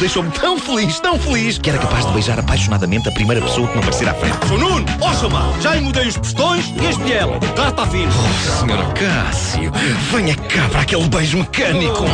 deixou-me tão feliz, tão feliz, que era capaz de beijar apaixonadamente a primeira pessoa que me aparecer à frente. Sou Nuno, ó chamar, já lhe mudei os postões e este é ela. Cá está fino. Oh, senhor Cássio, venha cá para aquele beijo mecânico.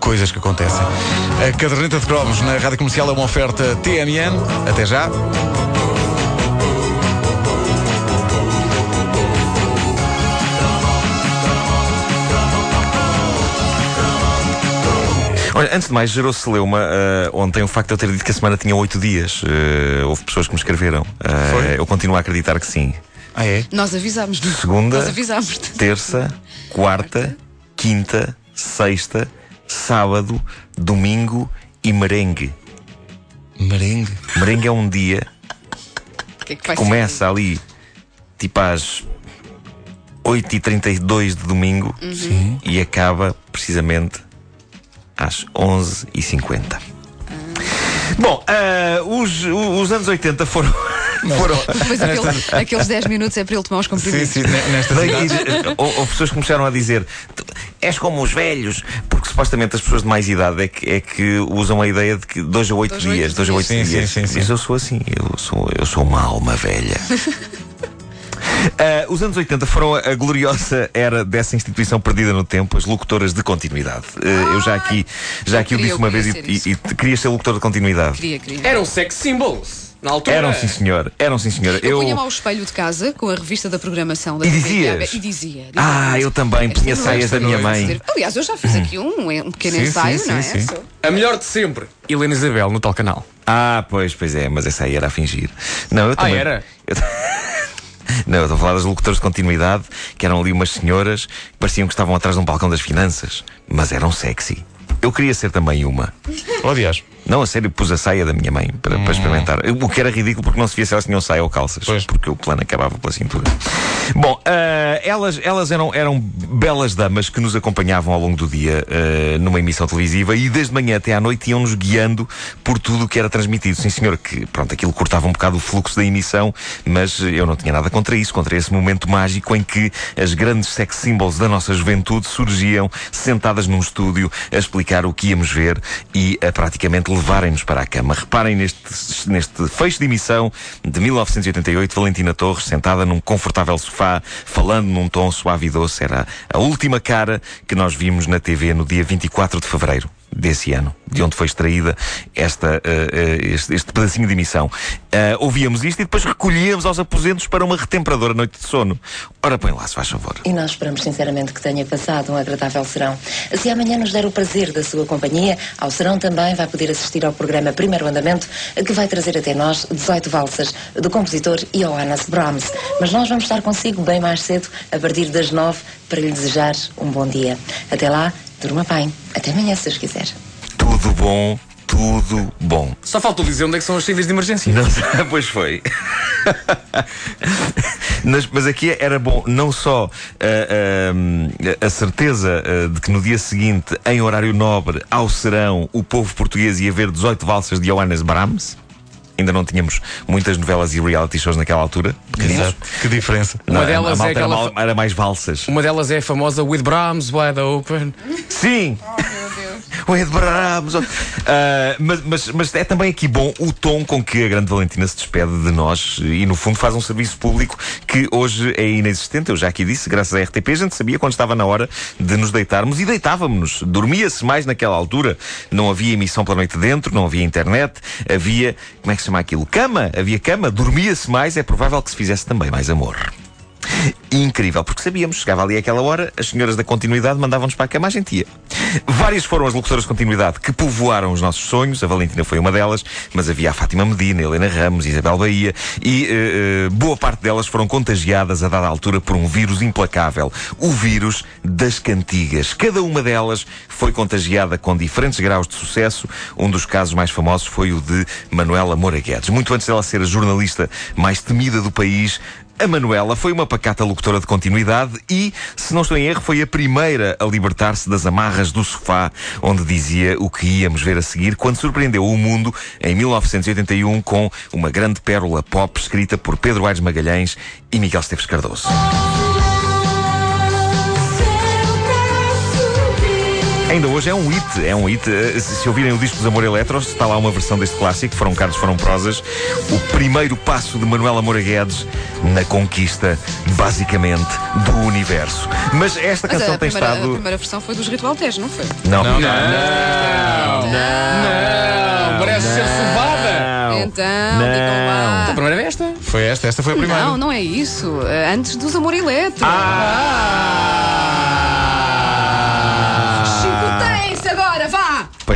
Coisas que acontecem. A caderneta de cromos na rádio comercial é uma oferta TMN. Até já. Olha, antes de mais, gerou-se Leuma uh, ontem o facto de eu ter dito que a semana tinha oito dias. Uh, houve pessoas que me escreveram. Uh, eu continuo a acreditar que sim. Ah, é? Nós avisámos. Segunda, Nós avisámos. terça, quarta, quinta, sexta, sábado, domingo e merengue. Merengue. Merengue é um dia O que é que vai começa ali tipo às 8h32 de domingo e acaba precisamente às 11h50. Bom, ah, os, os anos 80 foram. foram? Depois aquele- aqueles 10 minutos é para ele tomar os Sim, comprimidos. sim, ne- nesta cidade. eh, hou- houve pessoas que começaram a dizer "Tu és como os velhos, porque supostamente as pessoas de mais idade é que, é que usam a ideia de que dois a oito Dois a oito dias, dois a oito dias. Sim, dias. sim, sim, Mas sim. eu sou assim, eu sou, eu sou uma alma velha. Ah, os anos 80 foram a, gloriosa era dessa instituição perdida no tempo, as locutoras de continuidade. Ah, eu já aqui, já aqui o queria- disse uma eu vez e, queria ser e, e querias ser locutor de continuidade. Queria, queria. Eram sex symbols. Na altura. Eram sim senhor, eram sim senhor. Eu, punha-me ao espelho de casa com a revista da programação da E TV dizias? E dizia. dizia Ah, eu também punha noite, saias da minha noite, mãe. Aliás, eu já fiz aqui um, um pequeno Sim, ensaio, sim, não é? sim, sim. A melhor de sempre. Helena Isabel, no tal canal. Ah, pois, pois é, mas essa aí era a fingir. Não, eu também. era? Eu- Não, estou a falar das locutoras de continuidade, que eram ali umas senhoras que pareciam que estavam atrás de um balcão das finanças, mas eram sexy. Eu queria ser também uma. Aliás. Não, a sério, pus a saia da minha mãe para, para experimentar. O que era ridículo porque não se via se elas tinham saia ou calças. Pois. Porque o plano acabava pela cintura. Bom, ah, elas, elas eram, eram belas damas que nos acompanhavam ao longo do dia ah, numa emissão televisiva e desde manhã até à noite iam-nos guiando por tudo o que era transmitido. Sim, senhor, que pronto, aquilo cortava um bocado o fluxo da emissão, mas eu não tinha nada contra isso, contra esse momento mágico em que as grandes sex symbols da nossa juventude surgiam sentadas num estúdio a explicar o que íamos ver e a praticamente levarem-nos para a cama. Reparem neste, neste fecho de emissão de 1988, Valentina Torres sentada num confortável sofá, falando num tom suave e doce. Era a última cara que nós vimos na TV no dia 24 de fevereiro desse ano, de onde foi extraída esta, eh, este, este pedacinho de emissão. Eh, ouvíamos isto e depois recolhíamos aos aposentos para uma retemperadora noite de sono. Ora, põe lá, se faz favor. E nós esperamos sinceramente que tenha passado um agradável serão. Se amanhã nos der o prazer da sua companhia, ao serão também vai poder assistir ao programa Primeiro Andamento, que vai trazer até nós 18 valsas do compositor Johannes Brahms. Mas nós vamos estar consigo bem mais cedo, a partir das 9, para lhe desejar um bom dia. Até lá, durma bem. Até amanhã, se Deus quiser. Tudo bom, tudo bom. Só faltou dizer onde é que são as saídas de emergência. Não, pois foi. Mas, mas aqui era bom não só ah, ah, a certeza ah, de que no dia seguinte, em horário nobre, ao serão, o povo português ia ver 18 valsas de Johannes Brahms. Ainda não tínhamos muitas novelas e reality shows naquela altura. Exato. Que diferença. Uma Não, a- delas a é malta era, aquela mal- era mais valsas. Uma delas é a famosa With Brahms Wide Open. Sim! O Ed Brahms. Ah, mas, mas, mas é também aqui bom o tom com que a grande Valentina se despede de nós e, no fundo, faz um serviço público que hoje é inexistente. Eu já aqui disse, graças à RTP, a gente sabia quando estava na hora de nos deitarmos e deitávamos-nos. Dormia-se mais naquela altura. Não havia emissão pela noite dentro, não havia internet, havia. Como é que se chama aquilo? Cama! Havia cama, dormia-se mais, é provável que se fizesse também mais amor. Incrível, porque sabíamos, chegava ali àquela hora, as senhoras da continuidade mandavam-nos para a cama, a gente ia. Várias foram as locutoras de continuidade que povoaram os nossos sonhos, a Valentina foi uma delas, mas havia a Fátima Medina, Helena Ramos, Isabel Bahia e eh, boa parte delas foram contagiadas a dada altura por um vírus implacável, o vírus das cantigas. Cada uma delas foi contagiada com diferentes graus de sucesso. Um dos casos mais famosos foi o de Manuela Moura Guedes. Muito antes dela ser a jornalista mais temida do país, a Manuela foi uma pacata locutora de continuidade e, se não estou em erro, foi a primeira a libertar-se das amarras do sofá onde dizia o que íamos ver a seguir quando surpreendeu o mundo em 1981 com uma grande pérola pop escrita por Pedro Aires Magalhães e Miguel Esteves Cardoso. Ainda hoje é um hit, é um hit. Eh, Se ouvirem o disco dos Amor Eletros, está lá uma versão deste clássico, foram cartas, foram prosas. O primeiro passo de Manuela Moura Guedes na conquista, basicamente, do universo. Mas esta Mas canção a tem primeira, a estado. primeira versão foi dos Ritual não foi? Não, não, Não, parece ser sovada. Então, digam lá. A primeira é esta. Foi esta, esta foi a primeira. Não, não é isso. Antes dos Amor Eletro. Chicoteiem-se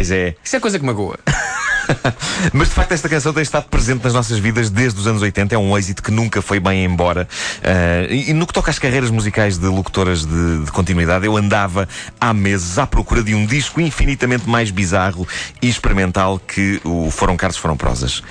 Pois é. Isso é coisa que magoa. Mas de facto esta canção tem estado presente nas nossas vidas desde os anos 80. É um êxito que nunca foi bem embora. Ah, e, e no que toca às carreiras musicais de locutoras de, de continuidade, eu andava há meses à procura de um disco infinitamente mais bizarro e experimental que o Foram Carlos Foram Prosas.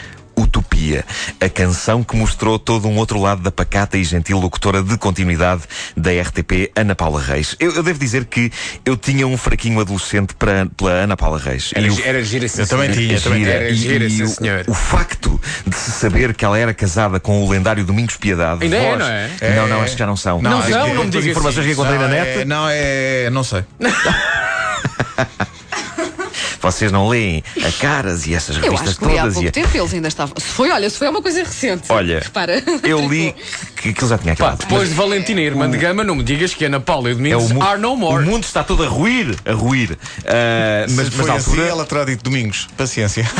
Utopia, a canção que mostrou todo um outro lado da pacata e gentil locutora de continuidade da RTP, Ana Paula Reis. Eu, eu devo dizer que eu tinha um fraquinho adolescente para, pela Ana Paula Reis. Era, E o- era gira sim, Eu também tinha, também gira. Era E- gira, e sim, o- senhor. O, facto de se saber que ela era casada com o lendário Domingos Piedade. Ainda é, voz- não é? Não, não, acho que já não são. Não acho são, não me As diga informações assim. que encontrei não, na é, net, não, é. Não sei. vocês não leem a caras e essas Eu revistas acho que li há todas. pouco e tempo eles ainda estavam. Se foi, olha, se foi uma coisa recente. Olha, Repara. eu li que aquilo já tinha Pá, acabado. depois de Valentina e Irmã de Gama, não me digas que Ana Paula e o É Domingos o, mu- are no o more. mundo está todo a ruir, a ruir. Ah, mas, Mas, foi na altura, assim, ela terá dito domingos. Paciência.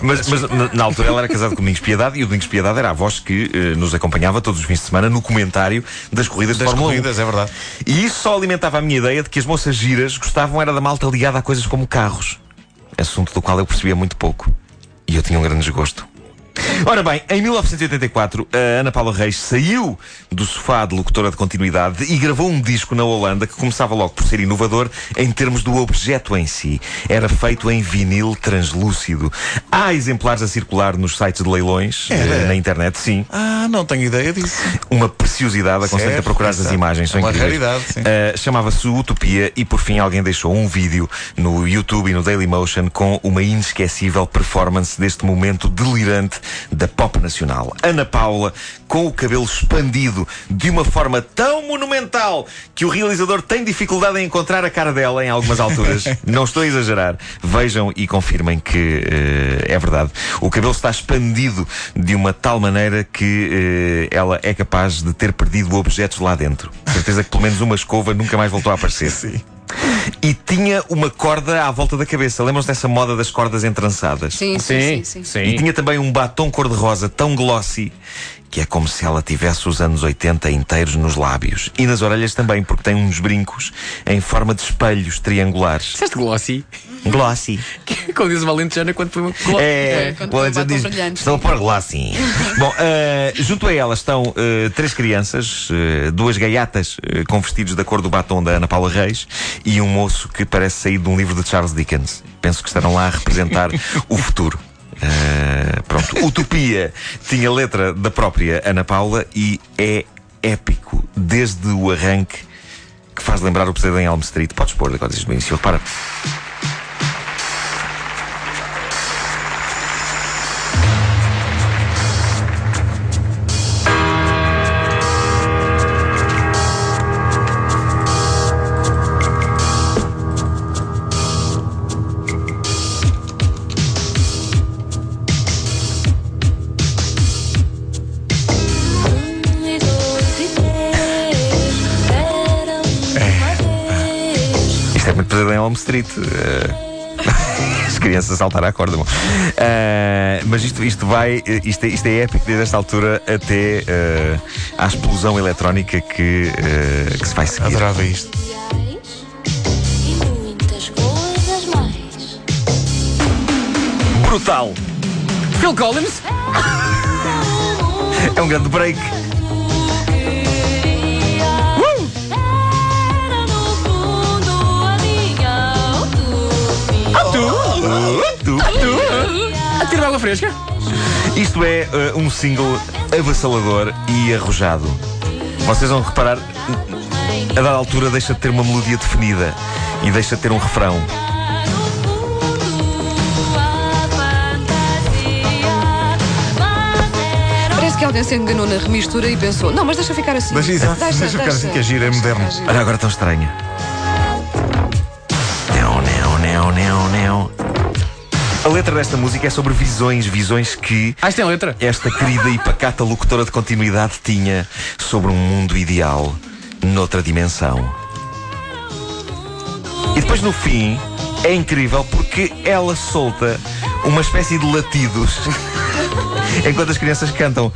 Mas, mas na, na altura ela era casada com o Domingos Piedade e o Domingos Piedade era a voz que eh, nos acompanhava todos os fins de semana no comentário das corridas de Das Fórmula 1. corridas, é verdade. E isso só alimentava a minha ideia de que as moças giras gostavam era da malta ligada a coisas como carros. Assunto do qual eu percebia muito pouco. E eu tinha um grande desgosto. Ora bem, em 1984, a Ana Paula Reis saiu do sofá de locutora de continuidade e gravou um disco na Holanda que começava logo por ser inovador em termos do objeto em si. Era feito em vinil translúcido. Há exemplares a circular nos sites de leilões, Era? eh, na internet, sim. Ah, não tenho ideia disso. Uma preciosidade, aconselho-te a procurar as exato. imagens, são É uma incríveis. raridade, sim. Uh, Chamava-se Utopia e por fim alguém deixou um vídeo no YouTube e no Dailymotion com uma inesquecível performance deste momento delirante da pop nacional. Ana Paula com o cabelo expandido de uma forma tão monumental que o realizador tem dificuldade em encontrar a cara dela em algumas alturas. Não estou a exagerar. Vejam e confirmem que uh, é verdade. O cabelo está expandido de uma tal maneira que ela é capaz de ter perdido objetos lá dentro. Certeza que pelo menos uma escova nunca mais voltou a aparecer. Sim. E tinha uma corda à volta da cabeça. Lembram-se dessa moda das cordas entrançadas? Sim, sim, sim. sim. E tinha também um batom cor-de-rosa tão glossy que é como se ela tivesse os anos 80 inteiros nos lábios. E nas orelhas também, porque tem uns brincos em forma de espelhos triangulares. Disseste glossy? Glossy. Como diz o Valentejana quando põe uma glossy. É, quando o Alex põe batom diz, estão pôr glossy. Bom, eh, junto a ela estão eh, três crianças, eh, duas gaiatas com vestidos da cor do batom da Ana Paula Reis e um moço que parece sair de um livro de Charles Dickens. Penso que estarão lá a representar o futuro. Eh, pronto, Utopia tinha letra da própria Ana Paula e é épico desde o arranque que faz lembrar o pesadelo em Elm Street. Podes pôr agora desde o início, repara. Pesadelo em Elm Street. eh, As crianças a saltar à corda. Eh, mas isto, isto vai. Isto é, isto é épico desde esta altura até eh, à explosão eletrónica que, eh, que se vai seguir. Adorava isto. Brutal! Phil Collins? É um grande break. Fresca? Isto é eh, um single avassalador e arrojado. Vocês vão reparar, a dada altura deixa de ter uma melodia definida e deixa de ter um refrão. Mas Parece que alguém se enganou na remistura e pensou: não, mas deixa ficar assim. Deixa, exato, deixa, deixa ficar assim que a gira é deixa moderno. Olha agora tão estranha. Letra desta música é sobre visões, visões que Ah, isto tem letra? esta querida e pacata locutora de continuidade tinha sobre um mundo ideal noutra dimensão. E depois no fim é incrível porque ela solta uma espécie de latidos enquanto as crianças cantam.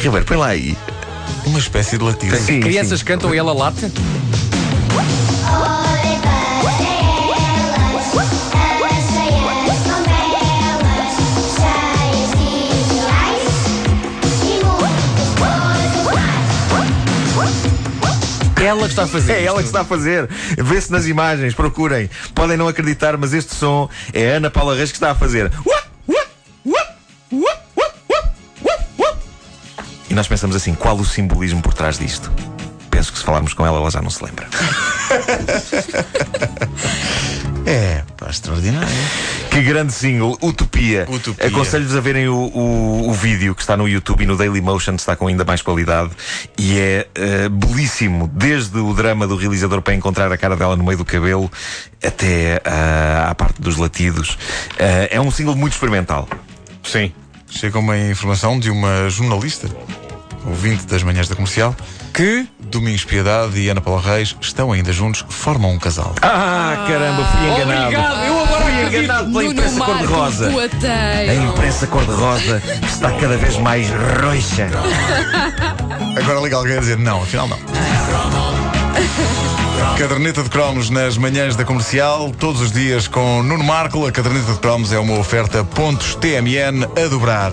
Ribeiro, põe lá aí. Uma espécie de latido. Sim, Crianças sim. cantam e ela late? Ela que está a fazer. É ela que está a fazer. Vê-se nas imagens, procurem. Podem não acreditar, mas este som é a Ana Paula Reis que está a fazer. E nós pensamos assim: qual o simbolismo por trás disto? Penso que se falarmos com ela, ela já não se lembra. É, pá, extraordinário. Que grande single, Utopia. Utopia. Aconselho-vos a verem o, o, o vídeo que está no YouTube e no Dailymotion, está com ainda mais qualidade. E é eh, belíssimo, desde o drama do realizador para encontrar a cara dela no meio do cabelo até ah, à parte dos latidos. Eh, é um single muito experimental. Sim. Chega uma informação de uma jornalista, ouvinte das manhãs da comercial, Que? Domingos Piedade e Ana Paula Reis estão ainda juntos, formam um casal. Ah, caramba, fui enganado. Obrigado, eu. Enganado pela Nuno imprensa cor-de-rosa. A imprensa cor-de-rosa está cada vez mais roxa. Agora liga alguém a dizer não, afinal não. Caderneta de cromos nas manhãs da comercial, todos os dias com Nuno Marco. A caderneta de cromos é uma oferta pontos TMN a dobrar.